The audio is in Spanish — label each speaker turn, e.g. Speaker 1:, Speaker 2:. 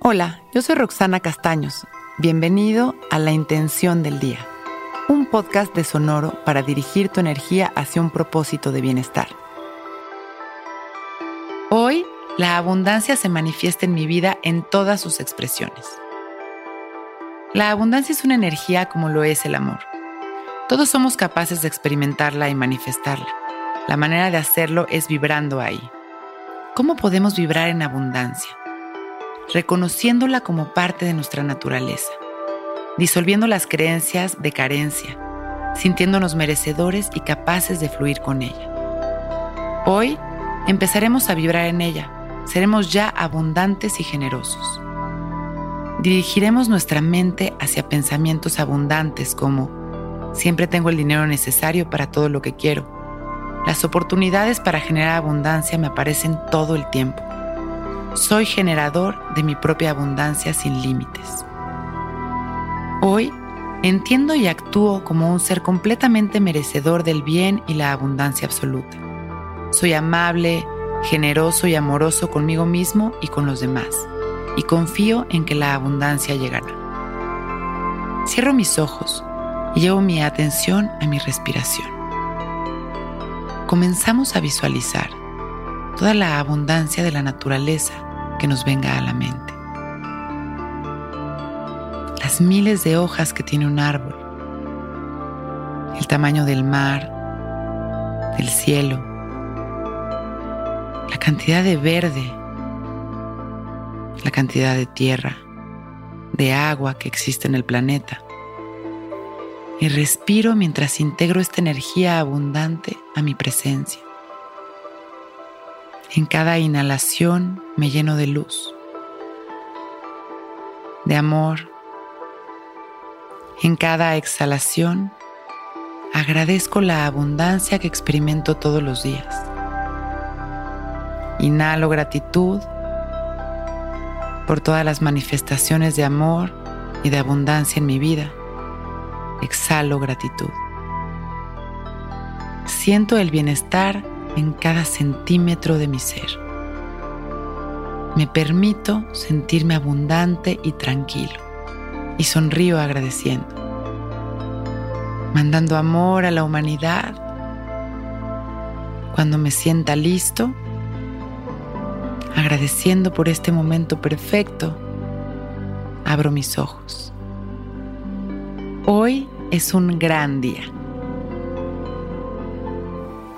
Speaker 1: Hola, yo soy Roxana Castaños. Bienvenido a La Intención del Día, un podcast de Sonoro para dirigir tu energía hacia un propósito de bienestar. Hoy, la abundancia se manifiesta en mi vida en todas sus expresiones. La abundancia es una energía como lo es el amor. Todos somos capaces de experimentarla y manifestarla. La manera de hacerlo es vibrando ahí. ¿Cómo podemos vibrar en abundancia? Reconociéndola como parte de nuestra naturaleza, disolviendo las creencias de carencia, sintiéndonos merecedores y capaces de fluir con ella. Hoy empezaremos a vibrar en ella, seremos ya abundantes y generosos. Dirigiremos nuestra mente hacia pensamientos abundantes como siempre tengo el dinero necesario para todo lo que quiero las oportunidades para generar abundancia me aparecen todo el tiempo. Soy generador de mi propia abundancia sin límites. Hoy entiendo y actúo como un ser completamente merecedor del bien y la abundancia absoluta. Soy amable, generoso y amoroso conmigo mismo y con los demás, y confío en que la abundancia llegará. Cierro mis ojos y llevo mi atención a mi respiración comenzamos a visualizar toda la abundancia de la naturaleza que nos venga a la mente. Las miles de hojas que tiene un árbol, el tamaño del mar, del cielo, la cantidad de verde, la cantidad de tierra, de agua que existe en el planeta y respiro mientras integro esta energía abundante a mi presencia. En cada inhalación me lleno de luz, de amor. En cada exhalación agradezco la abundancia que experimento todos los días. Inhalo gratitud por todas las manifestaciones de amor y de abundancia en mi vida exhalo gratitud. Siento el bienestar en cada centímetro de mi ser. Me permito sentirme abundante y tranquilo y sonrío agradeciendo, mandando amor a la humanidad. Cuando me sienta listo, agradeciendo por este momento perfecto, abro mis ojos. Hoy es un gran día.